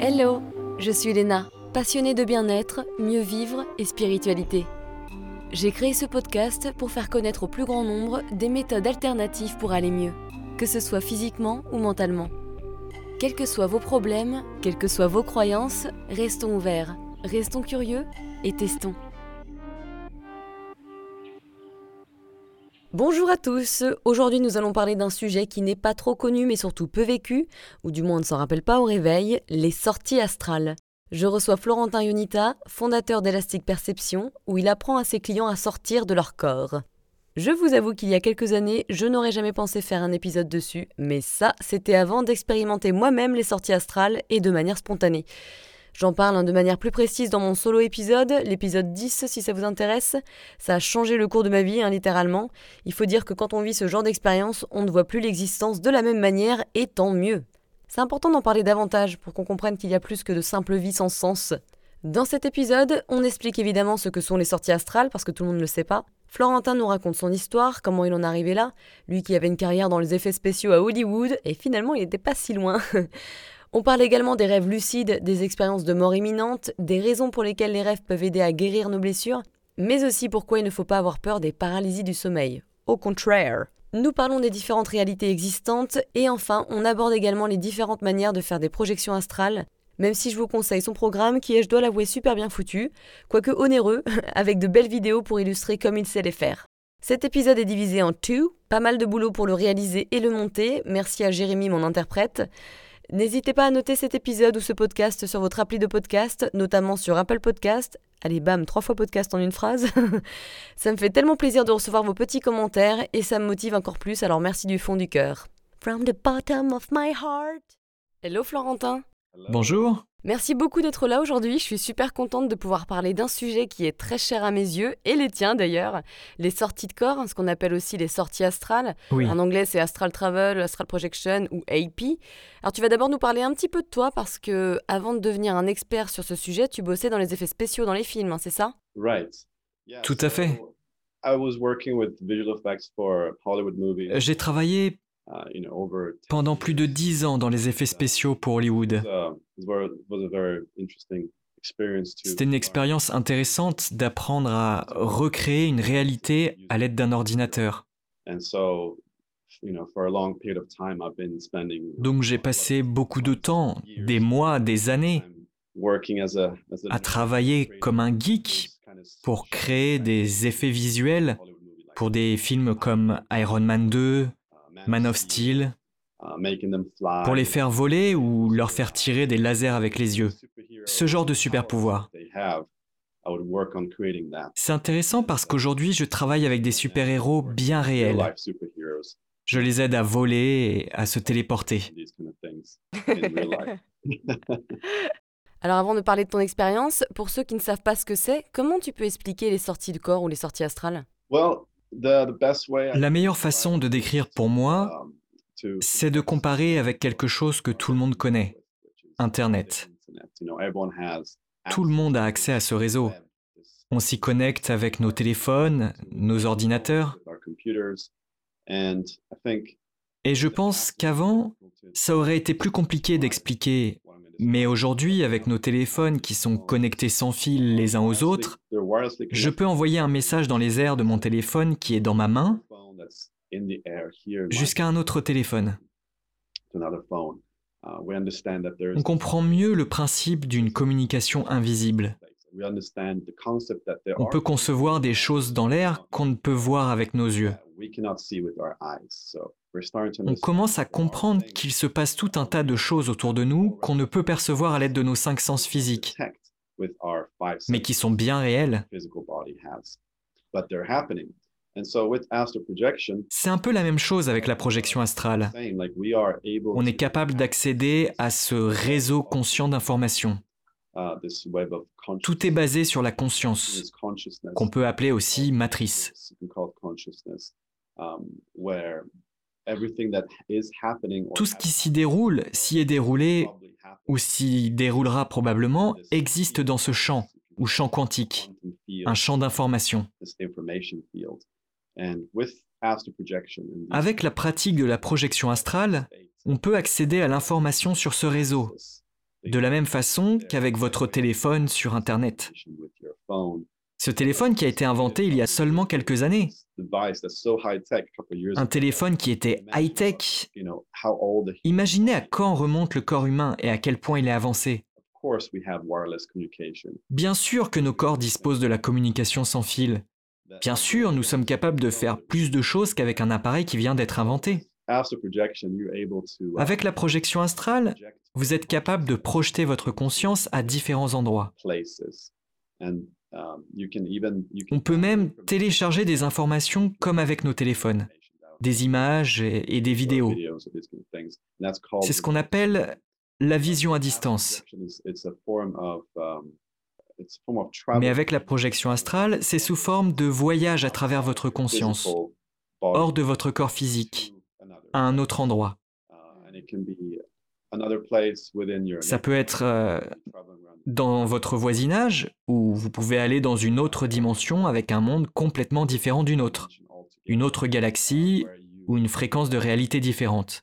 Hello, je suis Léna, passionnée de bien-être, mieux vivre et spiritualité. J'ai créé ce podcast pour faire connaître au plus grand nombre des méthodes alternatives pour aller mieux, que ce soit physiquement ou mentalement. Quels que soient vos problèmes, quelles que soient vos croyances, restons ouverts, restons curieux et testons. Bonjour à tous, aujourd'hui nous allons parler d'un sujet qui n'est pas trop connu mais surtout peu vécu, ou du moins on ne s'en rappelle pas au réveil, les sorties astrales. Je reçois Florentin Yonita, fondateur d'Elastic Perception, où il apprend à ses clients à sortir de leur corps. Je vous avoue qu'il y a quelques années, je n'aurais jamais pensé faire un épisode dessus, mais ça, c'était avant d'expérimenter moi-même les sorties astrales et de manière spontanée. J'en parle hein, de manière plus précise dans mon solo épisode, l'épisode 10 si ça vous intéresse. Ça a changé le cours de ma vie, hein, littéralement. Il faut dire que quand on vit ce genre d'expérience, on ne voit plus l'existence de la même manière, et tant mieux. C'est important d'en parler davantage pour qu'on comprenne qu'il y a plus que de simples vies sans sens. Dans cet épisode, on explique évidemment ce que sont les sorties astrales, parce que tout le monde ne le sait pas. Florentin nous raconte son histoire, comment il en est arrivé là, lui qui avait une carrière dans les effets spéciaux à Hollywood, et finalement il n'était pas si loin. On parle également des rêves lucides, des expériences de mort imminente, des raisons pour lesquelles les rêves peuvent aider à guérir nos blessures, mais aussi pourquoi il ne faut pas avoir peur des paralysies du sommeil. Au contraire. Nous parlons des différentes réalités existantes et enfin on aborde également les différentes manières de faire des projections astrales, même si je vous conseille son programme qui est, je dois l'avouer, super bien foutu, quoique onéreux, avec de belles vidéos pour illustrer comme il sait les faire. Cet épisode est divisé en two, pas mal de boulot pour le réaliser et le monter, merci à Jérémy mon interprète. N'hésitez pas à noter cet épisode ou ce podcast sur votre appli de podcast, notamment sur Apple Podcast. Allez, bam, trois fois podcast en une phrase. ça me fait tellement plaisir de recevoir vos petits commentaires et ça me motive encore plus, alors merci du fond du cœur. From the bottom of my heart. Hello Florentin. Bonjour. Merci beaucoup d'être là aujourd'hui. Je suis super contente de pouvoir parler d'un sujet qui est très cher à mes yeux, et les tiens d'ailleurs, les sorties de corps, ce qu'on appelle aussi les sorties astrales. En anglais, c'est Astral Travel, Astral Projection ou AP. Alors tu vas d'abord nous parler un petit peu de toi parce que avant de devenir un expert sur ce sujet, tu bossais dans les effets spéciaux dans les films, hein, c'est ça? Tout à fait. J'ai travaillé Uh, pendant plus de dix ans dans les effets spéciaux pour Hollywood. C'était une expérience intéressante d'apprendre à recréer une réalité à l'aide d'un ordinateur. Donc j'ai passé beaucoup de temps, des mois, des années, à travailler comme un geek pour créer des effets visuels pour des films comme Iron Man 2, Man of Steel, pour les faire voler ou leur faire tirer des lasers avec les yeux. Ce genre de super pouvoir. C'est intéressant parce qu'aujourd'hui, je travaille avec des super-héros bien réels. Je les aide à voler et à se téléporter. Alors avant de parler de ton expérience, pour ceux qui ne savent pas ce que c'est, comment tu peux expliquer les sorties de corps ou les sorties astrales? La meilleure façon de décrire pour moi, um, c'est de comparer avec quelque chose que tout le monde connaît, Internet. Tout le monde a accès à ce réseau. On s'y connecte avec nos téléphones, nos ordinateurs. Et je pense qu'avant, ça aurait été plus compliqué d'expliquer. Mais aujourd'hui, avec nos téléphones qui sont connectés sans fil les uns aux autres, je peux envoyer un message dans les airs de mon téléphone qui est dans ma main jusqu'à un autre téléphone. On comprend mieux le principe d'une communication invisible. On peut concevoir des choses dans l'air qu'on ne peut voir avec nos yeux. On commence à comprendre qu'il se passe tout un tas de choses autour de nous qu'on ne peut percevoir à l'aide de nos cinq sens physiques, mais qui sont bien réels. C'est un peu la même chose avec la projection astrale. On est capable d'accéder à ce réseau conscient d'informations. Uh, Tout est basé sur la conscience, qu'on peut appeler aussi matrice. Tout ce qui s'y déroule, s'y est déroulé ou s'y déroulera probablement, existe dans ce champ, ou champ quantique, un champ d'information. Avec la pratique de la projection astrale, on peut accéder à l'information sur ce réseau, de la même façon qu'avec votre téléphone sur Internet. Ce téléphone qui a été inventé il y a seulement quelques années. Un téléphone qui était high-tech. Imaginez à quand remonte le corps humain et à quel point il est avancé. Bien sûr que nos corps disposent de la communication sans fil. Bien sûr, nous sommes capables de faire plus de choses qu'avec un appareil qui vient d'être inventé. Avec la projection astrale, vous êtes capable de projeter votre conscience à différents endroits. On peut même télécharger des informations comme avec nos téléphones, des images et des vidéos. C'est ce qu'on appelle la vision à distance. Mais avec la projection astrale, c'est sous forme de voyage à travers votre conscience, hors de votre corps physique, à un autre endroit. Ça peut être euh, dans votre voisinage, ou vous pouvez aller dans une autre dimension avec un monde complètement différent d'une autre, une autre galaxie ou une fréquence de réalité différente.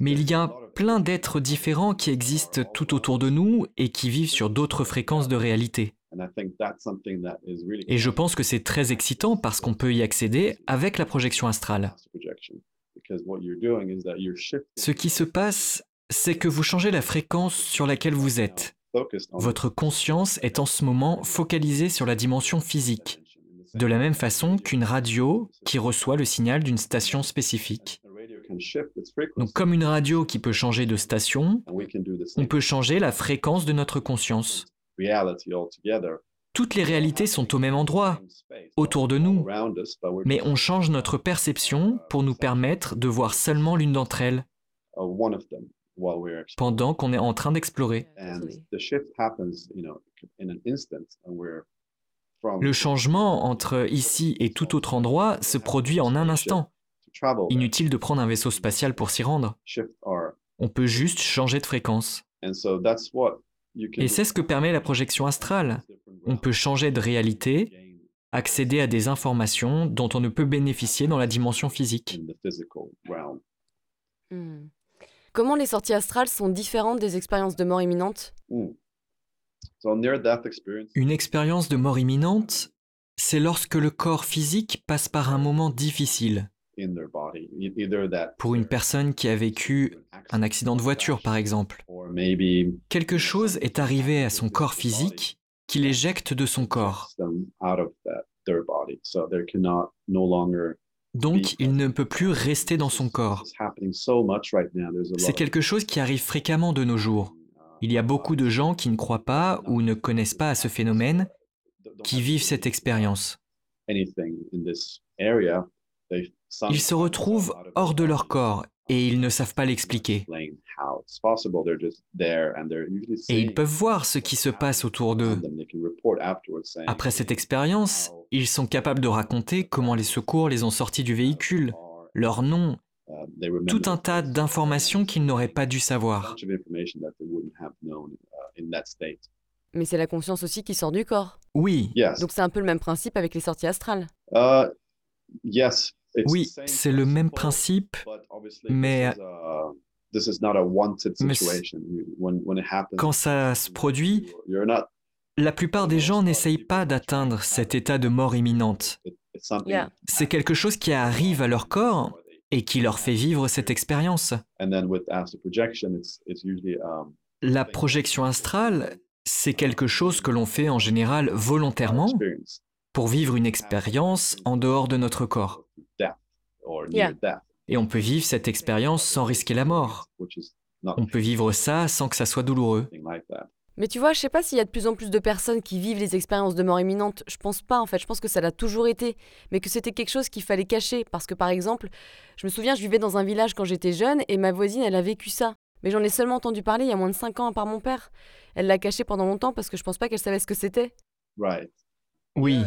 Mais il y a plein d'êtres différents qui existent tout autour de nous et qui vivent sur d'autres fréquences de réalité. Et je pense que c'est très excitant parce qu'on peut y accéder avec la projection astrale. Ce qui se passe, c'est que vous changez la fréquence sur laquelle vous êtes. Votre conscience est en ce moment focalisée sur la dimension physique, de la même façon qu'une radio qui reçoit le signal d'une station spécifique. Donc comme une radio qui peut changer de station, on peut changer la fréquence de notre conscience. Toutes les réalités sont au même endroit, autour de nous, mais on change notre perception pour nous permettre de voir seulement l'une d'entre elles. Pendant qu'on est en train d'explorer. Le changement entre ici et tout autre endroit se produit en un instant. Inutile de prendre un vaisseau spatial pour s'y rendre. On peut juste changer de fréquence. Et c'est ce que permet la projection astrale. On peut changer de réalité, accéder à des informations dont on ne peut bénéficier dans la dimension physique. Hmm. Comment les sorties astrales sont différentes des expériences de mort imminente? Une expérience de mort imminente, c'est lorsque le corps physique passe par un moment difficile. Pour une personne qui a vécu un accident de voiture, par exemple, quelque chose est arrivé à son corps physique qui l'éjecte de son corps. Donc, il ne peut plus rester dans son corps. C'est quelque chose qui arrive fréquemment de nos jours. Il y a beaucoup de gens qui ne croient pas ou ne connaissent pas à ce phénomène, qui vivent cette expérience. Ils se retrouvent hors de leur corps et ils ne savent pas l'expliquer. Et ils peuvent voir ce qui se passe autour d'eux. Après cette expérience, ils sont capables de raconter comment les secours les ont sortis du véhicule, leur nom, tout un tas d'informations qu'ils n'auraient pas dû savoir. Mais c'est la conscience aussi qui sort du corps. Oui. Donc c'est un peu le même principe avec les sorties astrales. Uh, oui, c'est le même principe, mais, quand ça se produit, la plupart des gens n'essayent pas d'atteindre cet état de mort imminente. C'est quelque chose qui arrive à leur corps et qui leur fait vivre cette expérience. La projection astrale, c'est quelque chose que l'on fait en général volontairement pour vivre une expérience en dehors de notre corps. Et on peut vivre cette expérience sans risquer la mort. On peut vivre ça sans que ça soit douloureux. Mais tu vois, je sais pas s'il y a de plus en plus de personnes qui vivent les expériences de mort imminente. Je pense pas en fait, je pense que ça l'a toujours été, mais que c'était quelque chose qu'il fallait cacher. Parce que par exemple, je me souviens, je vivais dans un village quand j'étais jeune et ma voisine, elle a vécu ça. Mais j'en ai seulement entendu parler il y a moins de 5 ans par mon père. Elle l'a caché pendant longtemps parce que je pense pas qu'elle savait ce que c'était. Oui.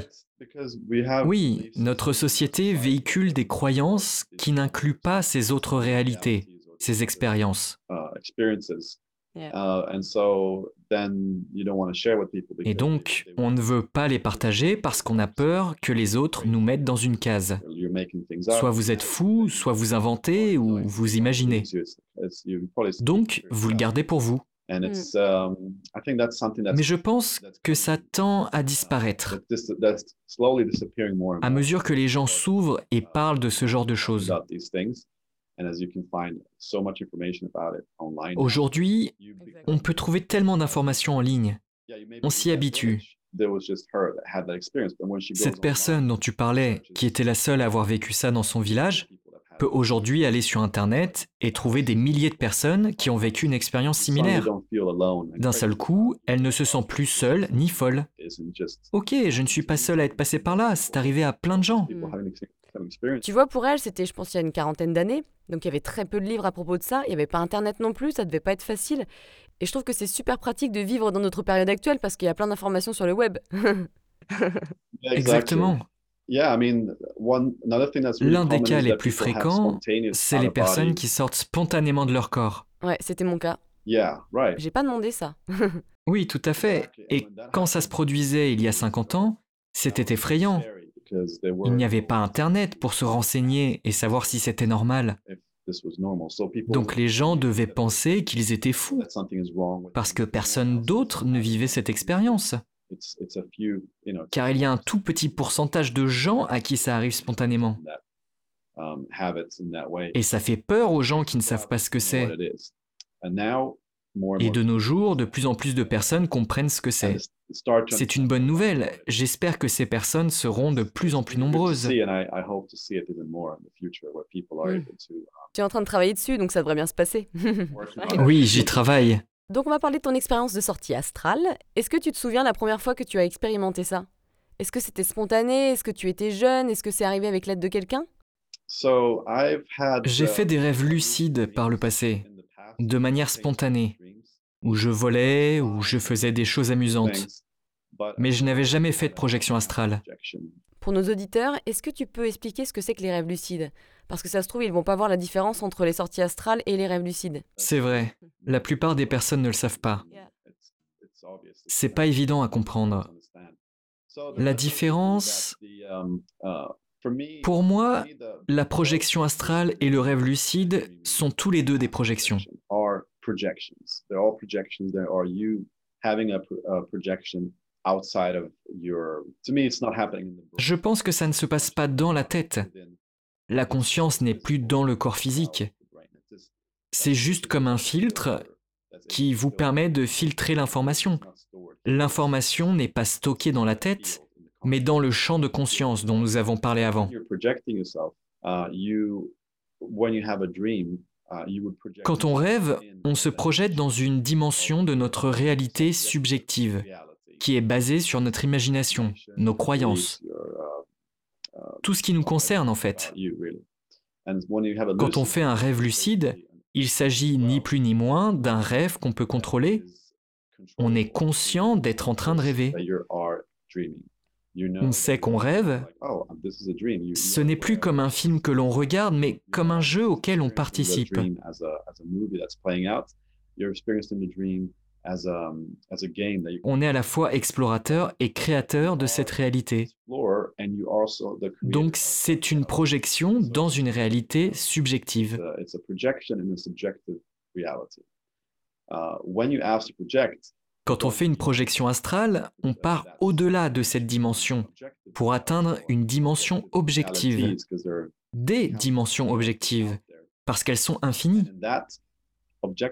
Oui, notre société véhicule des croyances qui n'incluent pas ces autres réalités, ces expériences. Et donc, on ne veut pas les partager parce qu'on a peur que les autres nous mettent dans une case. Soit vous êtes fou, soit vous inventez ou vous imaginez. Donc, vous le gardez pour vous. Mm. Um, Mais je pense que ça tend à disparaître à mesure que les gens s'ouvrent et parlent de ce genre de choses. Aujourd'hui, on peut trouver tellement d'informations en ligne. On s'y habitue. Cette personne dont tu parlais, qui était la seule à avoir vécu ça dans son village, peut aujourd'hui aller sur Internet et trouver des milliers de personnes qui ont vécu une expérience similaire. D'un seul coup, elle ne se sent plus seule ni folle. Ok, je ne suis pas seule à être passée par là, c'est arrivé à plein de gens. Tu vois, pour elle, c'était, je pense, il y a une quarantaine d'années. Donc il y avait très peu de livres à propos de ça. Il n'y avait pas Internet non plus, ça devait pas être facile. Et je trouve que c'est super pratique de vivre dans notre période actuelle parce qu'il y a plein d'informations sur le web. Exactement. L'un des cas les plus fréquents, c'est les personnes qui sortent spontanément de leur corps. Ouais, c'était mon cas. J'ai pas demandé ça. oui, tout à fait. Et quand ça se produisait il y a 50 ans, c'était effrayant. Il n'y avait pas Internet pour se renseigner et savoir si c'était normal. Donc les gens devaient penser qu'ils étaient fous, parce que personne d'autre ne vivait cette expérience. Car il y a un tout petit pourcentage de gens à qui ça arrive spontanément. Um, Et ça fait peur aux gens qui ne savent pas ce que c'est. Et de nos jours, de plus en plus de personnes comprennent ce que c'est. C'est une bonne nouvelle. J'espère que ces personnes seront de plus en plus nombreuses. Tu es en train de travailler dessus, donc ça devrait bien se passer. oui, j'y travaille. Donc on va parler de ton expérience de sortie astrale. Est-ce que tu te souviens la première fois que tu as expérimenté ça? Est-ce que c'était spontané? Est-ce que tu étais jeune? Est-ce que c'est arrivé avec l'aide de quelqu'un? J'ai fait des rêves lucides par le passé, de manière spontanée, où je volais, où je faisais des choses amusantes. Mais je n'avais jamais fait de projection astrale. Pour nos auditeurs, est-ce que tu peux expliquer ce que c'est que les rêves lucides? Parce que ça se trouve, ils vont pas voir la différence entre les sorties astrales et les rêves lucides. C'est vrai. La plupart des personnes ne le savent pas. C'est pas évident à comprendre. La différence, pour moi, la projection astrale et le rêve lucide sont tous les deux des projections. Je pense que ça ne se passe pas dans la tête. La conscience n'est plus dans le corps physique. C'est juste comme un filtre qui vous permet de filtrer l'information. L'information n'est pas stockée dans la tête, mais dans le champ de conscience dont nous avons parlé avant. Quand on rêve, on se projette dans une dimension de notre réalité subjective qui est basé sur notre imagination, nos croyances, tout ce qui nous concerne en fait. Quand on fait un rêve lucide, il s'agit ni plus ni moins d'un rêve qu'on peut contrôler. On est conscient d'être en train de rêver. On sait qu'on rêve. Ce n'est plus comme un film que l'on regarde, mais comme un jeu auquel on participe. On est à la fois explorateur et créateur de cette réalité. Donc c'est une projection dans une réalité subjective. Quand on fait une projection astrale, on part au-delà de cette dimension pour atteindre une dimension objective, des dimensions objectives, parce qu'elles sont infinies.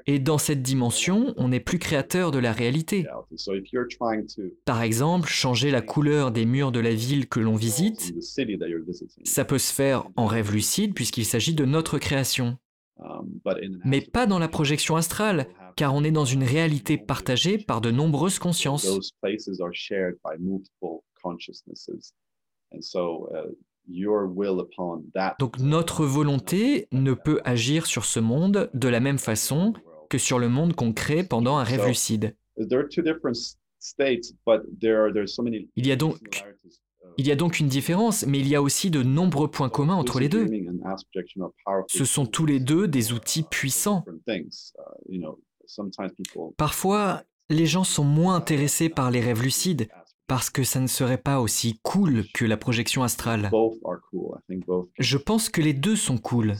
Et dans cette dimension, on n'est plus créateur de la réalité. Par exemple, changer la couleur des murs de la ville que l'on visite, ça peut se faire en rêve lucide puisqu'il s'agit de notre création. Mais pas dans la projection astrale, car on est dans une réalité partagée par de nombreuses consciences. Donc notre volonté ne peut agir sur ce monde de la même façon que sur le monde qu'on crée pendant un rêve lucide. Il y a donc il y a donc une différence, mais il y a aussi de nombreux points communs entre les deux. Ce sont tous les deux des outils puissants. Parfois, les gens sont moins intéressés par les rêves lucides parce que ça ne serait pas aussi cool que la projection astrale. Je pense que les deux sont cool.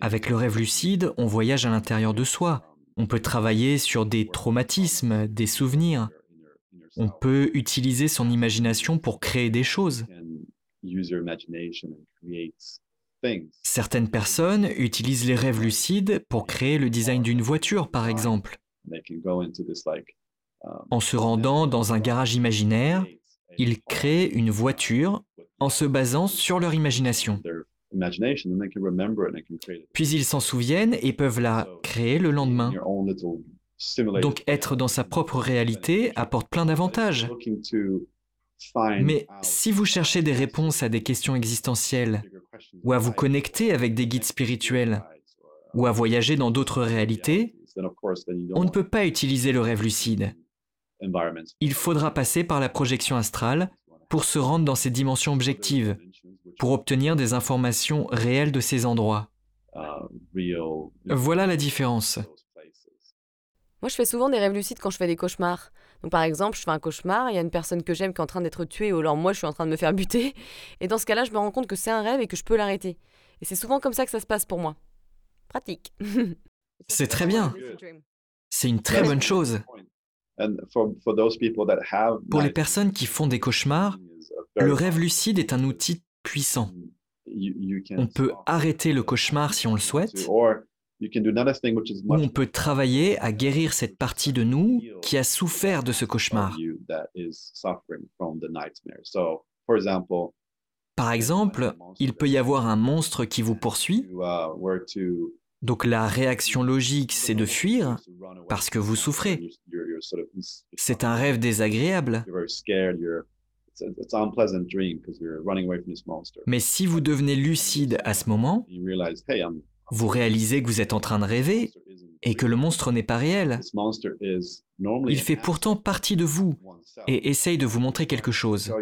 Avec le rêve lucide, on voyage à l'intérieur de soi. On peut travailler sur des traumatismes, des souvenirs. On peut utiliser son imagination pour créer des choses. Certaines personnes utilisent les rêves lucides pour créer le design d'une voiture, par exemple. En se rendant dans un garage imaginaire, ils créent une voiture en se basant sur leur imagination. Puis ils s'en souviennent et peuvent la créer le lendemain. Donc être dans sa propre réalité apporte plein d'avantages. Mais si vous cherchez des réponses à des questions existentielles, ou à vous connecter avec des guides spirituels, ou à voyager dans d'autres réalités, on ne peut pas utiliser le rêve lucide. Il faudra passer par la projection astrale pour se rendre dans ces dimensions objectives, pour obtenir des informations réelles de ces endroits. Voilà la différence. Moi, je fais souvent des rêves lucides quand je fais des cauchemars. Donc, par exemple, je fais un cauchemar, il y a une personne que j'aime qui est en train d'être tuée, ou alors moi, je suis en train de me faire buter. Et dans ce cas-là, je me rends compte que c'est un rêve et que je peux l'arrêter. Et c'est souvent comme ça que ça se passe pour moi. Pratique. c'est très bien. C'est une très bonne chose. Pour les personnes qui font des cauchemars, le rêve lucide est un outil puissant. On peut arrêter le cauchemar si on le souhaite, ou on peut travailler à guérir cette partie de nous qui a souffert de ce cauchemar. Par exemple, il peut y avoir un monstre qui vous poursuit. Donc la réaction logique, c'est de fuir parce que vous souffrez. C'est un rêve désagréable. Mais si vous devenez lucide à ce moment, vous réalisez que vous êtes en train de rêver et que le monstre n'est pas réel. Il fait pourtant partie de vous et essaye de vous montrer quelque chose.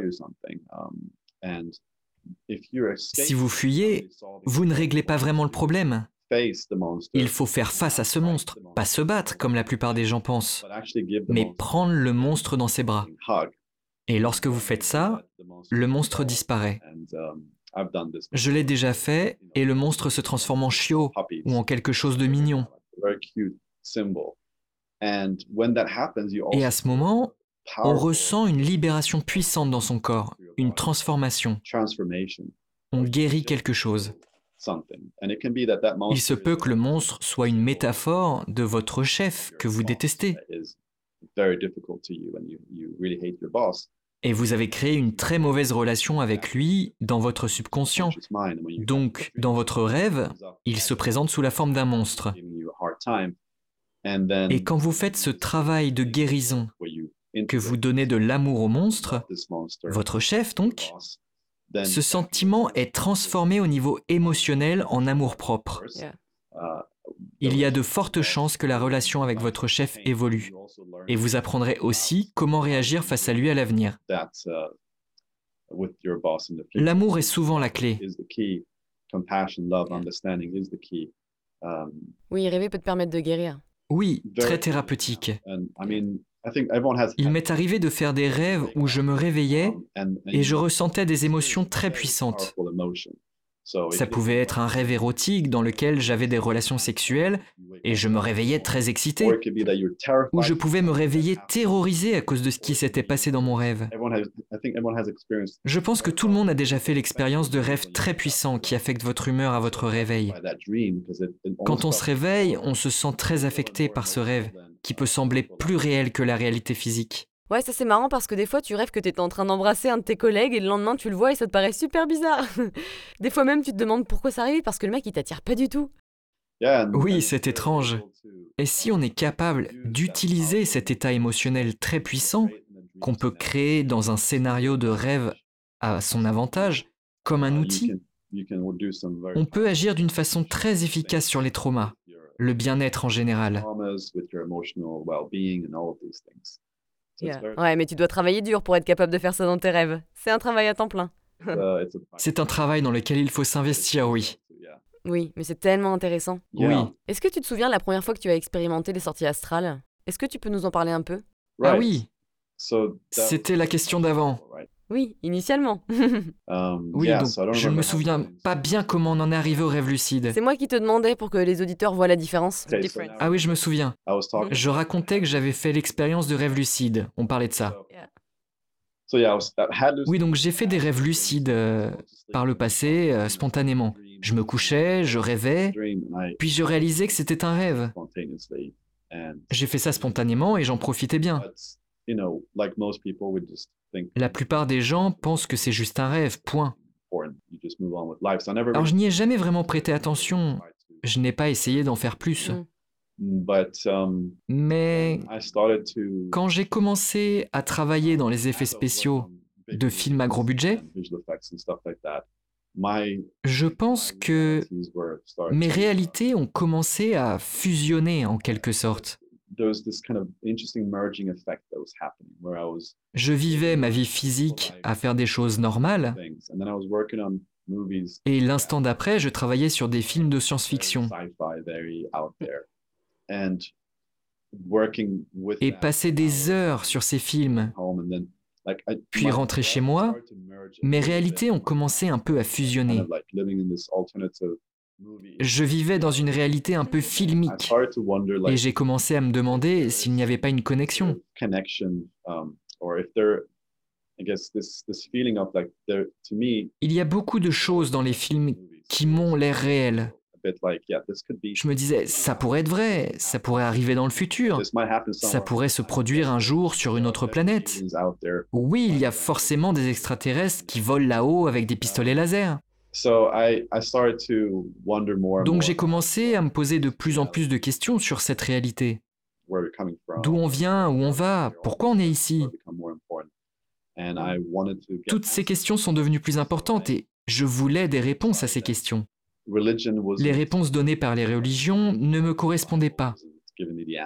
Si vous fuyez, vous ne réglez pas vraiment le problème. Il faut faire face à ce monstre, pas se battre comme la plupart des gens pensent, mais prendre le monstre dans ses bras. Et lorsque vous faites ça, le monstre disparaît. Je l'ai déjà fait et le monstre se transforme en chiot ou en quelque chose de mignon. Et à ce moment, on ressent une libération puissante dans son corps, une transformation. On guérit quelque chose. Il se peut que le monstre soit une métaphore de votre chef que vous détestez. Et vous avez créé une très mauvaise relation avec lui dans votre subconscient. Donc, dans votre rêve, il se présente sous la forme d'un monstre. Et quand vous faites ce travail de guérison, que vous donnez de l'amour au monstre, votre chef donc, ce sentiment est transformé au niveau émotionnel en amour-propre. Il y a de fortes chances que la relation avec votre chef évolue, et vous apprendrez aussi comment réagir face à lui à l'avenir. L'amour est souvent la clé. Oui, rêver peut te permettre de guérir. Oui, très thérapeutique. Il m'est arrivé de faire des rêves où je me réveillais et je ressentais des émotions très puissantes. Ça pouvait être un rêve érotique dans lequel j'avais des relations sexuelles et je me réveillais très excité. Ou je pouvais me réveiller terrorisé à cause de ce qui s'était passé dans mon rêve. Je pense que tout le monde a déjà fait l'expérience de rêves très puissants qui affectent votre humeur à votre réveil. Quand on se réveille, on se sent très affecté par ce rêve qui peut sembler plus réel que la réalité physique. Ouais, ça c'est marrant parce que des fois tu rêves que t'es en train d'embrasser un de tes collègues et le lendemain tu le vois et ça te paraît super bizarre. des fois même tu te demandes pourquoi ça arrive parce que le mec il t'attire pas du tout. Oui, c'est étrange. Et si on est capable d'utiliser cet état émotionnel très puissant qu'on peut créer dans un scénario de rêve à son avantage, comme un outil, on peut agir d'une façon très efficace sur les traumas, le bien-être en général. Ouais, mais tu dois travailler dur pour être capable de faire ça dans tes rêves. C'est un travail à temps plein. C'est un travail dans lequel il faut s'investir, oui. Oui, mais c'est tellement intéressant. Oui. Est-ce que tu te souviens la première fois que tu as expérimenté les sorties astrales? Est-ce que tu peux nous en parler un peu? Ah oui. C'était la question d'avant. Oui, initialement. Um, oui, donc je ne me souviens pas bien comment on en est arrivé au rêve lucide. C'est moi qui te demandais pour que les auditeurs voient la différence. Ah oui, je me souviens. Je racontais que j'avais fait l'expérience de rêve lucide. On parlait de ça. Oui, donc j'ai fait des rêves lucides euh, par le passé, euh, spontanément. Je me couchais, je rêvais, puis je réalisais que c'était un rêve. J'ai fait ça spontanément et j'en profitais bien. La plupart des gens pensent que c'est juste un rêve, point. Alors je n'y ai jamais vraiment prêté attention. Je n'ai pas essayé d'en faire plus. Mm. Um, Mais quand j'ai commencé à travailler dans les effets spéciaux de films à gros budget, je pense que mes réalités ont commencé à fusionner en quelque sorte. Je vivais ma vie physique à faire des choses normales, et l'instant d'après, je travaillais sur des films de science-fiction. Et passer des heures sur ces films, puis rentrer chez moi, mes réalités ont commencé un peu à fusionner. Je vivais dans une réalité un peu filmique et j'ai commencé à me demander s'il n'y avait pas une connexion. Il y a beaucoup de choses dans les films qui m'ont l'air réelles. Je me disais, ça pourrait être vrai, ça pourrait arriver dans le futur, ça pourrait se produire un jour sur une autre planète. Oui, il y a forcément des extraterrestres qui volent là-haut avec des pistolets laser. Donc j'ai commencé à me poser de plus en plus de questions sur cette réalité. D'où on vient, où on va, pourquoi on est ici Toutes ces questions sont devenues plus importantes et je voulais des réponses à ces questions. Les réponses données par les religions ne me correspondaient pas.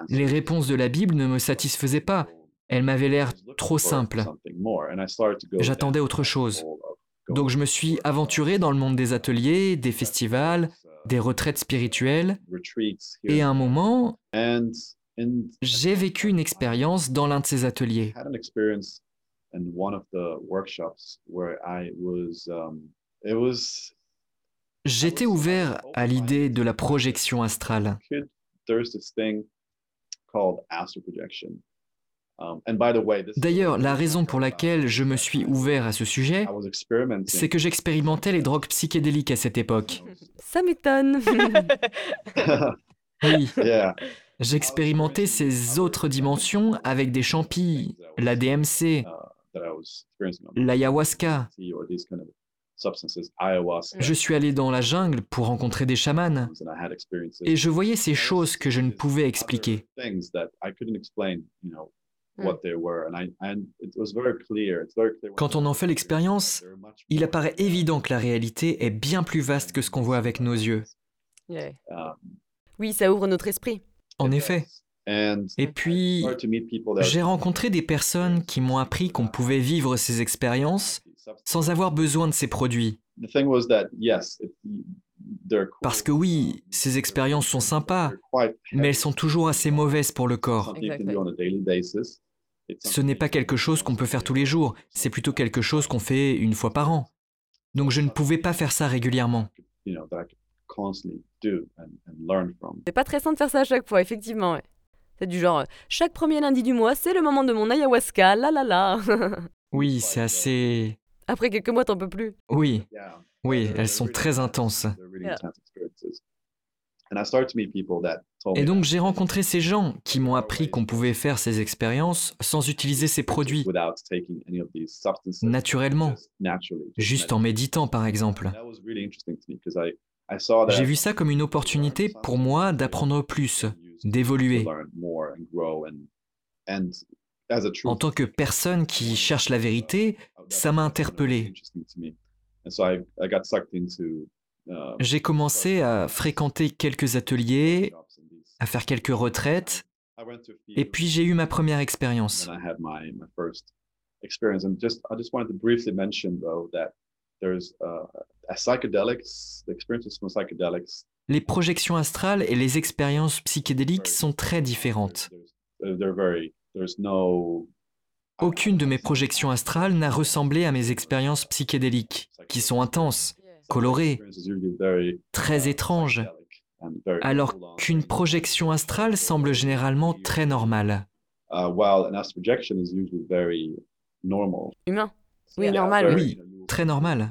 Les réponses de la Bible ne me satisfaisaient pas. Elles m'avaient l'air trop simples. J'attendais autre chose. Donc je me suis aventuré dans le monde des ateliers, des festivals, des retraites spirituelles. Et à un moment, j'ai vécu une expérience dans l'un de ces ateliers. J'étais ouvert à l'idée de la projection astrale. Um, D'ailleurs, la raison pour laquelle je me suis ouvert à ce sujet, c'est que j'expérimentais les drogues psychédéliques à cette époque. Ça m'étonne. oui. J'expérimentais ces autres dimensions avec des champis, la DMC, uh, l'ayahuasca, je suis allé dans la jungle pour rencontrer des chamans et je voyais ces choses que je ne pouvais expliquer. Quand on en fait l'expérience, il apparaît évident que la réalité est bien plus vaste que ce qu'on voit avec nos yeux. Um, oui, ça ouvre notre esprit. En effet. Et puis, j'ai rencontré des personnes qui m'ont appris qu'on pouvait vivre ces expériences sans avoir besoin de ces produits. Parce que oui, ces expériences sont sympas, mais elles sont toujours assez mauvaises pour le corps. Ce n'est pas quelque chose qu'on peut faire tous les jours, c'est plutôt quelque chose qu'on fait une fois par an. Donc je ne pouvais pas faire ça régulièrement. C'est pas très simple de faire ça à chaque fois, effectivement. C'est du genre, chaque premier lundi du mois, c'est le moment de mon ayahuasca, la la la. oui, c'est assez... Après quelques mois, t'en peux plus. Oui, oui, elles sont très intenses. Et donc j'ai rencontré ces gens qui m'ont appris qu'on pouvait faire ces expériences sans utiliser ces produits, naturellement, juste en méditant par exemple. J'ai vu ça comme une opportunité pour moi d'apprendre plus, d'évoluer. En tant que personne qui cherche la vérité, ça m'a interpellé. J'ai commencé à fréquenter quelques ateliers, à faire quelques retraites, Et puis j'ai eu ma première expérience. Les projections astrales et les expériences psychédéliques sont très différentes. Aucune de mes projections astrales n'a ressemblé à mes expériences psychédéliques, qui sont intenses, colorées, très étranges, alors qu'une projection astrale semble généralement très normale. Humain. Oui, normal. Oui, très normal.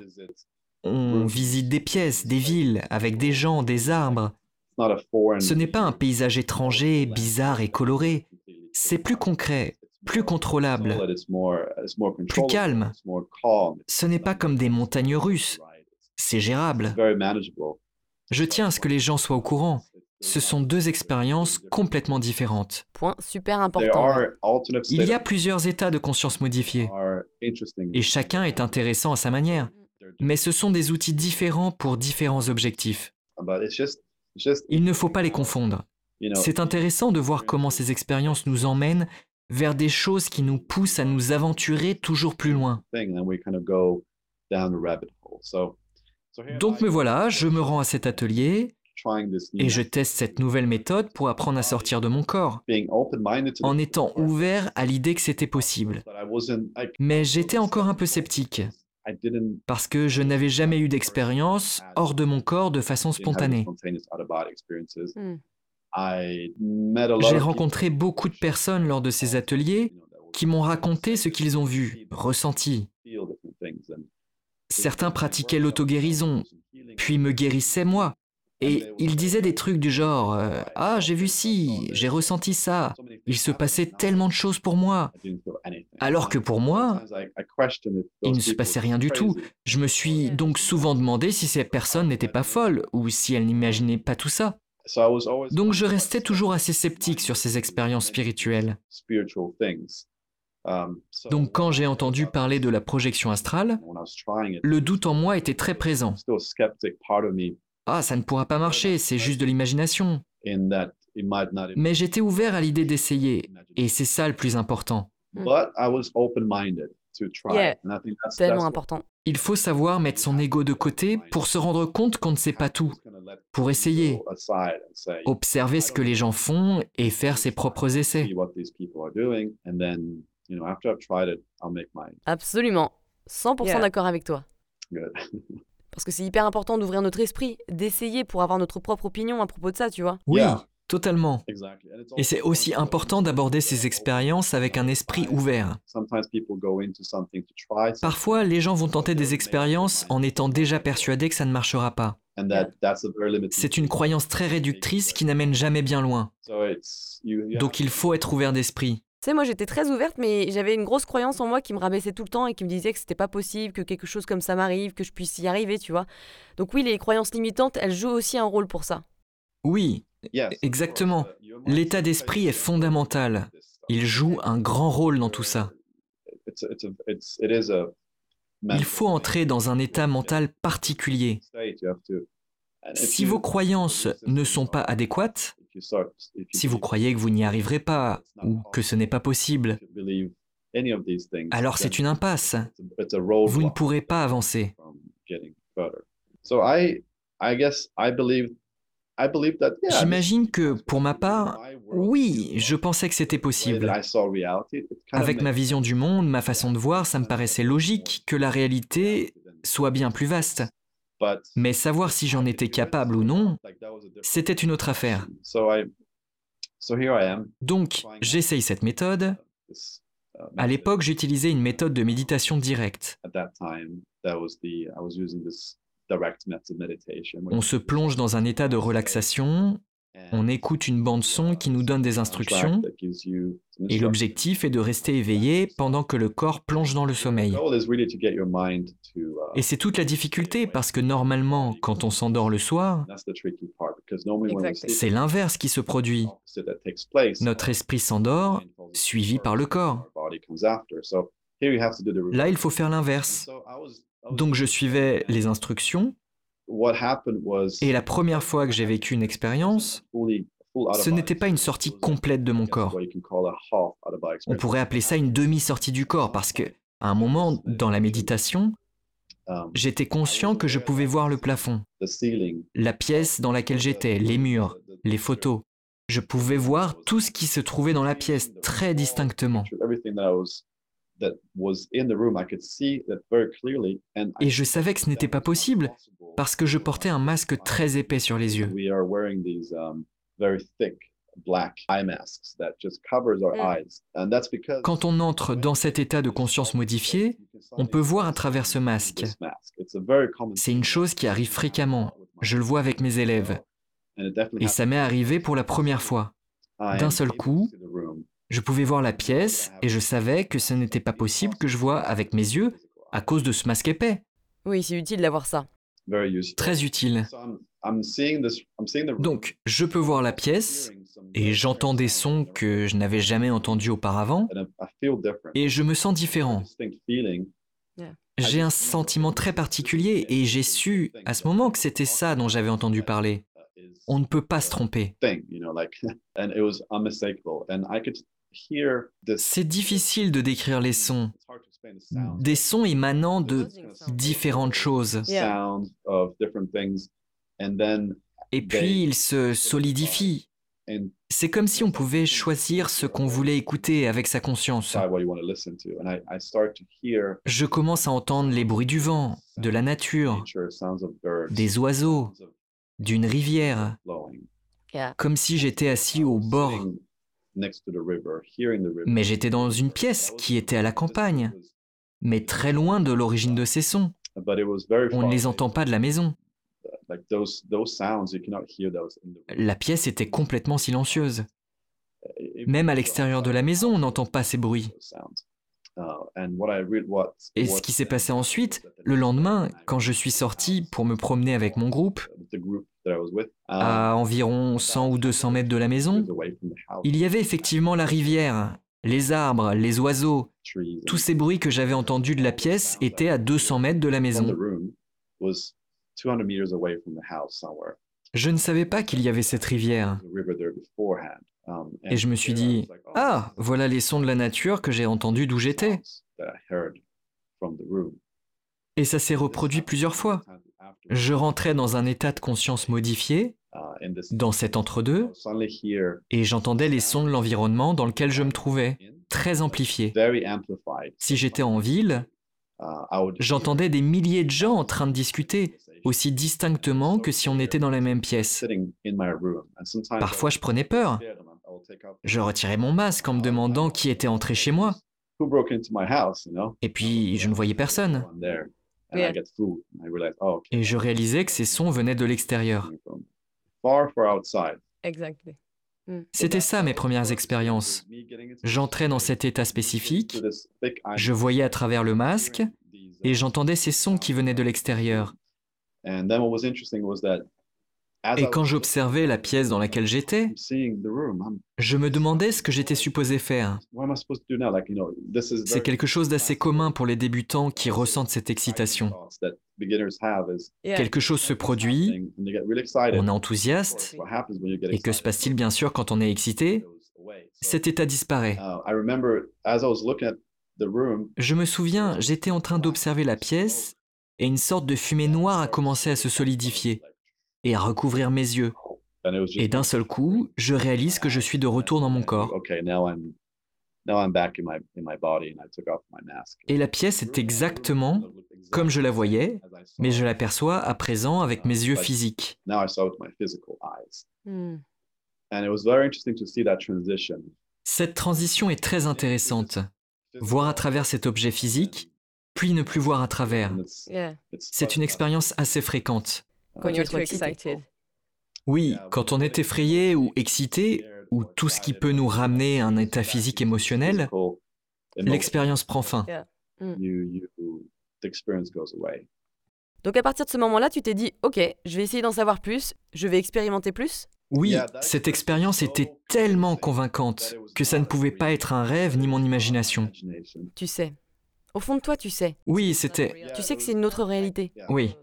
On visite des pièces, des villes, avec des gens, des arbres. Ce n'est pas un paysage étranger, bizarre et coloré. C'est plus concret, plus contrôlable, plus calme. Ce n'est pas comme des montagnes russes. C'est gérable. Je tiens à ce que les gens soient au courant. Ce sont deux expériences complètement différentes. Point super important. Il y a plusieurs états de conscience modifiés. Et chacun est intéressant à sa manière. Mais ce sont des outils différents pour différents objectifs. Il ne faut pas les confondre. C'est intéressant de voir comment ces expériences nous emmènent vers des choses qui nous poussent à nous aventurer toujours plus loin. Donc me voilà, je me rends à cet atelier et je teste cette nouvelle méthode pour apprendre à sortir de mon corps, en étant ouvert à l'idée que c'était possible. Mais j'étais encore un peu sceptique, parce que je n'avais jamais eu d'expérience hors de mon corps de façon spontanée. J'ai rencontré beaucoup de personnes lors de ces ateliers qui m'ont raconté ce qu'ils ont vu, ressenti. Certains pratiquaient l'auto-guérison, puis me guérissaient moi. Et ils disaient des trucs du genre euh, Ah, j'ai vu ci, j'ai ressenti ça, il se passait tellement de choses pour moi. Alors que pour moi, il ne se passait rien du tout. Je me suis donc souvent demandé si ces personnes n'étaient pas folles ou si elles n'imaginaient pas tout ça. Donc je restais toujours assez sceptique sur ces expériences spirituelles. Donc quand j'ai entendu parler de la projection astrale, le doute en moi était très présent. Ah, ça ne pourra pas marcher, c'est juste de l'imagination. Mais j'étais ouvert à l'idée d'essayer, et c'est ça le plus important. tellement important. Il faut savoir mettre son ego de côté pour se rendre compte qu'on ne sait pas tout, pour essayer, observer ce que les gens font et faire ses propres essais. Absolument, 100% d'accord avec toi. Parce que c'est hyper important d'ouvrir notre esprit, d'essayer pour avoir notre propre opinion à propos de ça, tu vois. Oui, totalement. Et c'est aussi important d'aborder ces expériences avec un esprit ouvert. Parfois, les gens vont tenter des expériences en étant déjà persuadés que ça ne marchera pas. C'est une croyance très réductrice qui n'amène jamais bien loin. Donc il faut être ouvert d'esprit. Tu sais, moi j'étais très ouverte, mais j'avais une grosse croyance en moi qui me rabaissait tout le temps et qui me disait que c'était pas possible, que quelque chose comme ça m'arrive, que je puisse y arriver, tu vois. Donc oui, les croyances limitantes, elles jouent aussi un rôle pour ça. Oui, exactement. L'état d'esprit est fondamental. Il joue un grand rôle dans tout ça. Il faut entrer dans un état mental particulier. Si vos croyances ne sont pas adéquates, si vous croyez que vous n'y arriverez pas ou que ce n'est pas possible, alors c'est une impasse. Vous ne pourrez pas avancer. J'imagine que pour ma part, oui, je pensais que c'était possible. Avec ma vision du monde, ma façon de voir, ça me paraissait logique que la réalité soit bien plus vaste. Mais savoir si j'en étais capable ou non, c'était une autre affaire. Donc, j'essaye cette méthode. À l'époque, j'utilisais une méthode de méditation directe. On se plonge dans un état de relaxation on écoute une bande son qui nous donne des instructions et l'objectif est de rester éveillé pendant que le corps plonge dans le sommeil. Et c'est toute la difficulté parce que normalement, quand on s'endort le soir, c'est l'inverse qui se produit. Notre esprit s'endort, suivi par le corps. Là, il faut faire l'inverse. Donc je suivais les instructions et la première fois que j'ai vécu une expérience, Ce n'était pas une sortie complète de mon corps. On pourrait appeler ça une demi-sortie du corps parce que, à un moment, dans la méditation, j'étais conscient que je pouvais voir le plafond, la pièce dans laquelle j'étais, les murs, les photos. Je pouvais voir tout ce qui se trouvait dans la pièce très distinctement. Et je savais que ce n'était pas possible parce que je portais un masque très épais sur les yeux. Quand on entre dans cet état de conscience modifié, on peut voir à travers ce masque. C'est une chose qui arrive fréquemment. Je le vois avec mes élèves. Et ça m'est arrivé pour la première fois. D'un seul coup, je pouvais voir la pièce et je savais que ce n'était pas possible que je vois avec mes yeux à cause de ce masque épais. Oui, c'est utile d'avoir ça. Très utile. Donc, je peux voir la pièce et j'entends des sons que je n'avais jamais entendus auparavant et je me sens différent. J'ai un sentiment très particulier et j'ai su à ce moment que c'était ça dont j'avais entendu parler. On ne peut pas se tromper. C'est difficile de décrire les sons. Des sons émanant de différentes choses. Et puis ils se solidifient. C'est comme si on pouvait choisir ce qu'on voulait écouter avec sa conscience. Je commence à entendre les bruits du vent, de la nature, des oiseaux, d'une rivière, comme si j'étais assis au bord. Mais j'étais dans une pièce qui était à la campagne, mais très loin de l'origine de ces sons. On ne les entend pas de la maison. La pièce était complètement silencieuse. Même à l'extérieur de la maison, on n'entend pas ces bruits. Et ce qui s'est passé ensuite, le lendemain, quand je suis sorti pour me promener avec mon groupe, à environ 100 ou 200 mètres de la maison, il y avait effectivement la rivière, les arbres, les oiseaux. Tous ces bruits que j'avais entendus de la pièce étaient à 200 mètres de la maison. Je ne savais pas qu'il y avait cette rivière. Et je me suis dit, ah, voilà les sons de la nature que j'ai entendus d'où j'étais. Et ça s'est reproduit plusieurs fois. Je rentrais dans un état de conscience modifié, dans cet entre-deux, et j'entendais les sons de l'environnement dans lequel je me trouvais, très amplifiés. Si j'étais en ville, j'entendais des milliers de gens en train de discuter, aussi distinctement que si on était dans la même pièce. Parfois, je prenais peur. Je retirais mon masque en me demandant qui était entré chez moi. Et puis, je ne voyais personne. Et je réalisais que ces sons venaient de l'extérieur. Hmm. C'était ça mes premières expériences. J'entrais dans cet état spécifique, je voyais à travers le masque et j'entendais ces sons qui venaient de l'extérieur. Et quand j'observais la pièce dans laquelle j'étais, je me demandais ce que j'étais supposé faire. C'est quelque chose d'assez commun pour les débutants qui ressentent cette excitation. Quelque chose se produit, on est enthousiaste, et que se passe-t-il bien sûr quand on est excité? Cet état disparaît. Je me souviens, j'étais en train d'observer la pièce et une sorte de fumée noire a commencé à se solidifier et à recouvrir mes yeux. Et d'un seul coup, je réalise que je suis de retour dans mon corps. Et la pièce est exactement comme je la voyais, mais je l'aperçois à présent avec mes yeux physiques. Hmm. Cette transition est très intéressante. Voir à travers cet objet physique, puis ne plus voir à travers. C'est une expérience assez fréquente. Oui, quand on est effrayé ou excité, ou tout ce qui peut nous ramener à un état physique émotionnel, l'expérience prend fin. Mm. Donc à partir de ce moment-là, tu t'es dit, ok, je vais essayer d'en savoir plus, je vais expérimenter plus Oui, cette expérience était tellement convaincante que ça ne pouvait pas être un rêve ni mon imagination. Tu sais. Au fond de toi, tu sais. Oui, c'était... Tu sais que c'est une autre réalité. Oui.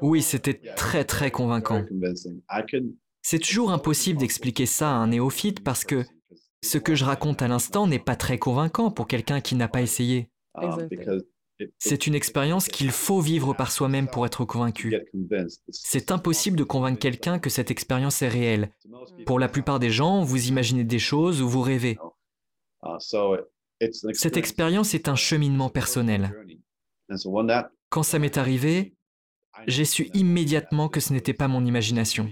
Oui, c'était très très convaincant. C'est toujours impossible d'expliquer ça à un néophyte parce que ce que je raconte à l'instant n'est pas très convaincant pour quelqu'un qui n'a pas essayé. C'est une expérience qu'il faut vivre par soi-même pour être convaincu. C'est impossible de convaincre quelqu'un que cette expérience est réelle. Pour la plupart des gens, vous imaginez des choses ou vous rêvez. Cette expérience est un cheminement personnel. Quand ça m'est arrivé, j'ai su immédiatement que ce n'était pas mon imagination.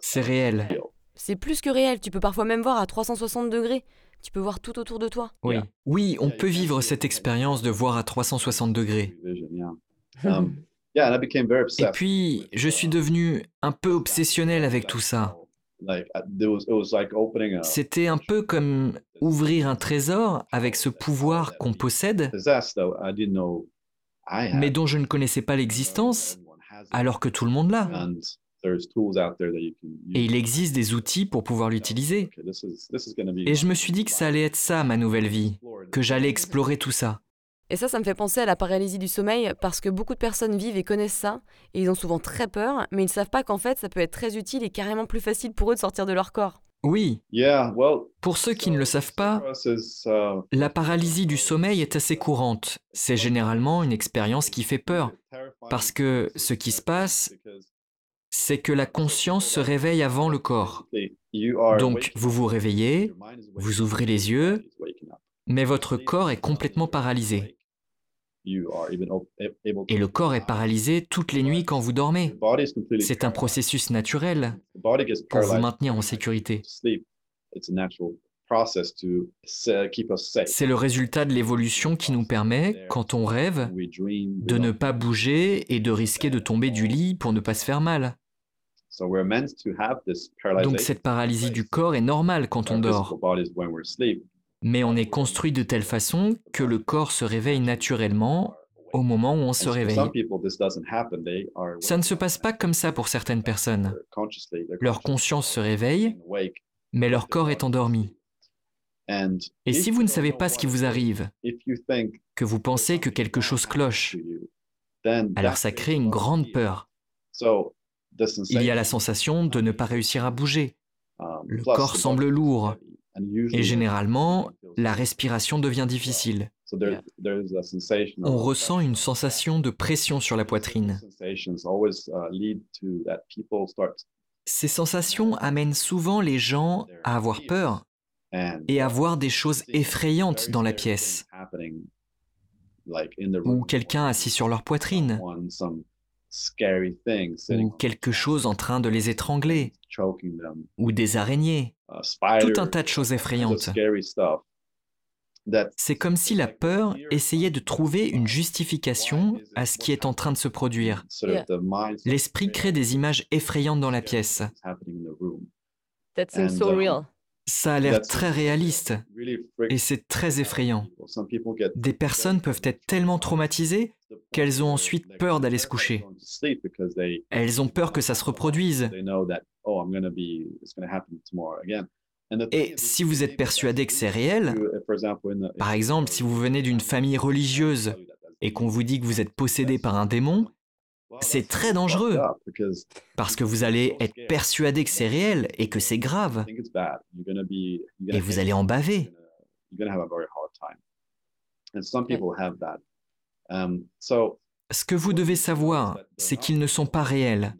C'est réel. C'est plus que réel, tu peux parfois même voir à 360 degrés. Tu peux voir tout autour de toi. Oui, oui on peut vivre cette expérience de voir à 360 degrés. Um, Et puis, je suis devenu un peu obsessionnel avec tout ça. C'était un peu comme ouvrir un trésor avec ce pouvoir qu'on possède, mais dont je ne connaissais pas l'existence, alors que tout le monde l'a. Et il existe des outils pour pouvoir l'utiliser. Et je me suis dit que ça allait être ça, ma nouvelle vie, que j'allais explorer tout ça. Et ça, ça me fait penser à la paralysie du sommeil parce que beaucoup de personnes vivent et connaissent ça, et ils ont souvent très peur, mais ils ne savent pas qu'en fait, ça peut être très utile et carrément plus facile pour eux de sortir de leur corps. Oui. Pour ceux qui ne le savent pas, uh, la paralysie du sommeil est assez courante. C'est généralement une expérience qui fait peur, parce que ce qui se passe, c'est que la conscience se réveille avant le corps. Donc vous vous réveillez, vous ouvrez les yeux, mais votre corps est complètement paralysé. Et le corps est paralysé toutes les nuits quand vous dormez. C'est un processus naturel pour vous maintenir en sécurité. C'est le résultat de l'évolution qui nous permet, quand on rêve, de ne pas bouger et de risquer de tomber du lit pour ne pas se faire mal. Donc cette paralysie du corps est normale quand on dort. Mais on est construit de telle façon que le corps se réveille naturellement au moment où on se réveille. Ça ne se passe pas comme ça pour certaines personnes. Leur conscience se réveille, mais leur corps est endormi. Et si vous ne savez pas ce qui vous arrive, que vous pensez que quelque chose cloche, alors ça crée une grande peur. Il y a la sensation de ne pas réussir à bouger. Le corps semble lourd. Et généralement, la respiration devient difficile. On ressent une sensation de pression sur la poitrine. Ces sensations amènent souvent les gens à avoir peur et à voir des choses effrayantes dans la pièce, ou quelqu'un assis sur leur poitrine, ou quelque chose en train de les étrangler, ou des araignées, uh, tout un tas de choses effrayantes. C'est comme si la peur essayait de trouver une justification à ce qui est en train de se produire. L'esprit crée des images effrayantes dans la pièce. Um, Ça a l'air très réaliste. et c'est très effrayant. Des personnes peuvent être tellement traumatisées qu'elles ont ensuite peur d'aller se coucher. Elles ont peur que ça se reproduise. Oh, et si vous êtes persuadé que c'est réel, par exemple, si vous venez d'une famille religieuse et qu'on vous dit que vous êtes possédé par un démon, c'est très dangereux parce que vous allez être persuadé que c'est réel et que c'est grave. Et vous allez en baver. Um, Ce que vous devez savoir, c'est qu'ils ne sont pas réels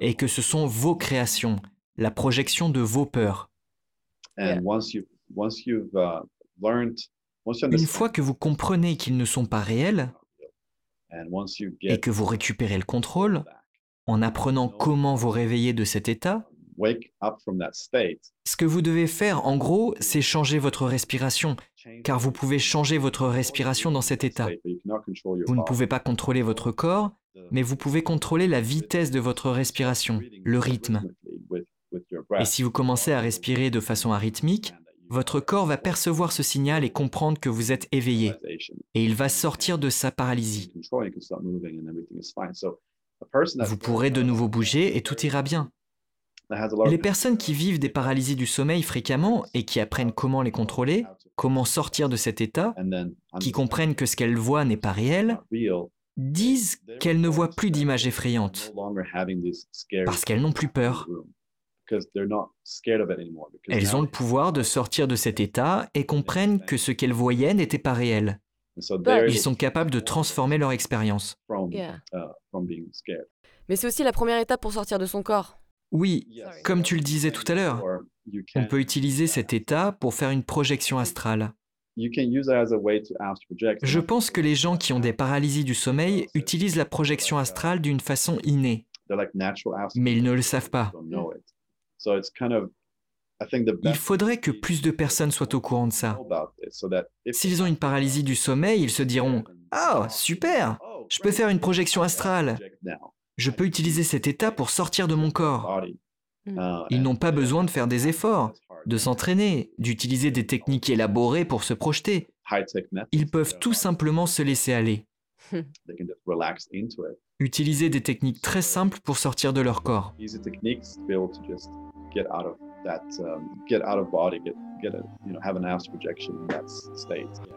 et que ce sont vos créations, la projection de vos peurs. Une fois que vous comprenez qu'ils ne sont pas réels et que vous récupérez le contrôle, en apprenant comment vous réveiller de cet état, ce que vous devez faire, en gros, c'est changer votre respiration, car vous pouvez changer votre respiration dans cet état. Vous ne pouvez pas contrôler votre corps, mais vous pouvez contrôler la vitesse de votre respiration, le rythme. Et si vous commencez à respirer de façon arythmique, votre corps va percevoir ce signal et comprendre que vous êtes éveillé, et il va sortir de sa paralysie. Vous pourrez de nouveau bouger et tout ira bien. Les personnes qui vivent des paralysies du sommeil fréquemment et qui apprennent comment les contrôler, comment sortir de cet état, qui comprennent que ce qu'elles voient n'est pas réel, disent qu'elles ne voient plus d'images effrayantes parce qu'elles n'ont plus peur. Elles ont le pouvoir de sortir de cet état et comprennent que ce qu'elles voyaient n'était pas réel. Ils sont capables de transformer leur expérience. Uh, Mais c'est aussi la première étape pour sortir de son corps. Oui, comme tu le disais tout à l'heure, on peut utiliser cet état pour faire une projection astrale. Je pense que les gens qui ont des paralysies du sommeil utilisent la projection astrale d'une façon innée, mais ils ne le savent pas. Il faudrait que plus de personnes soient au courant de ça. S'ils ont une paralysie du sommeil, ils se diront ⁇ Ah, oh, super Je peux faire une projection astrale Je peux utiliser cet état pour sortir de mon corps. Mm. Ils n'ont pas besoin de faire des efforts, de s'entraîner, d'utiliser des techniques élaborées pour se projeter. Ils peuvent tout simplement se laisser aller. Utiliser des techniques très simples pour sortir de leur corps.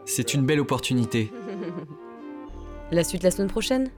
C'est une belle opportunité. La suite la semaine prochaine?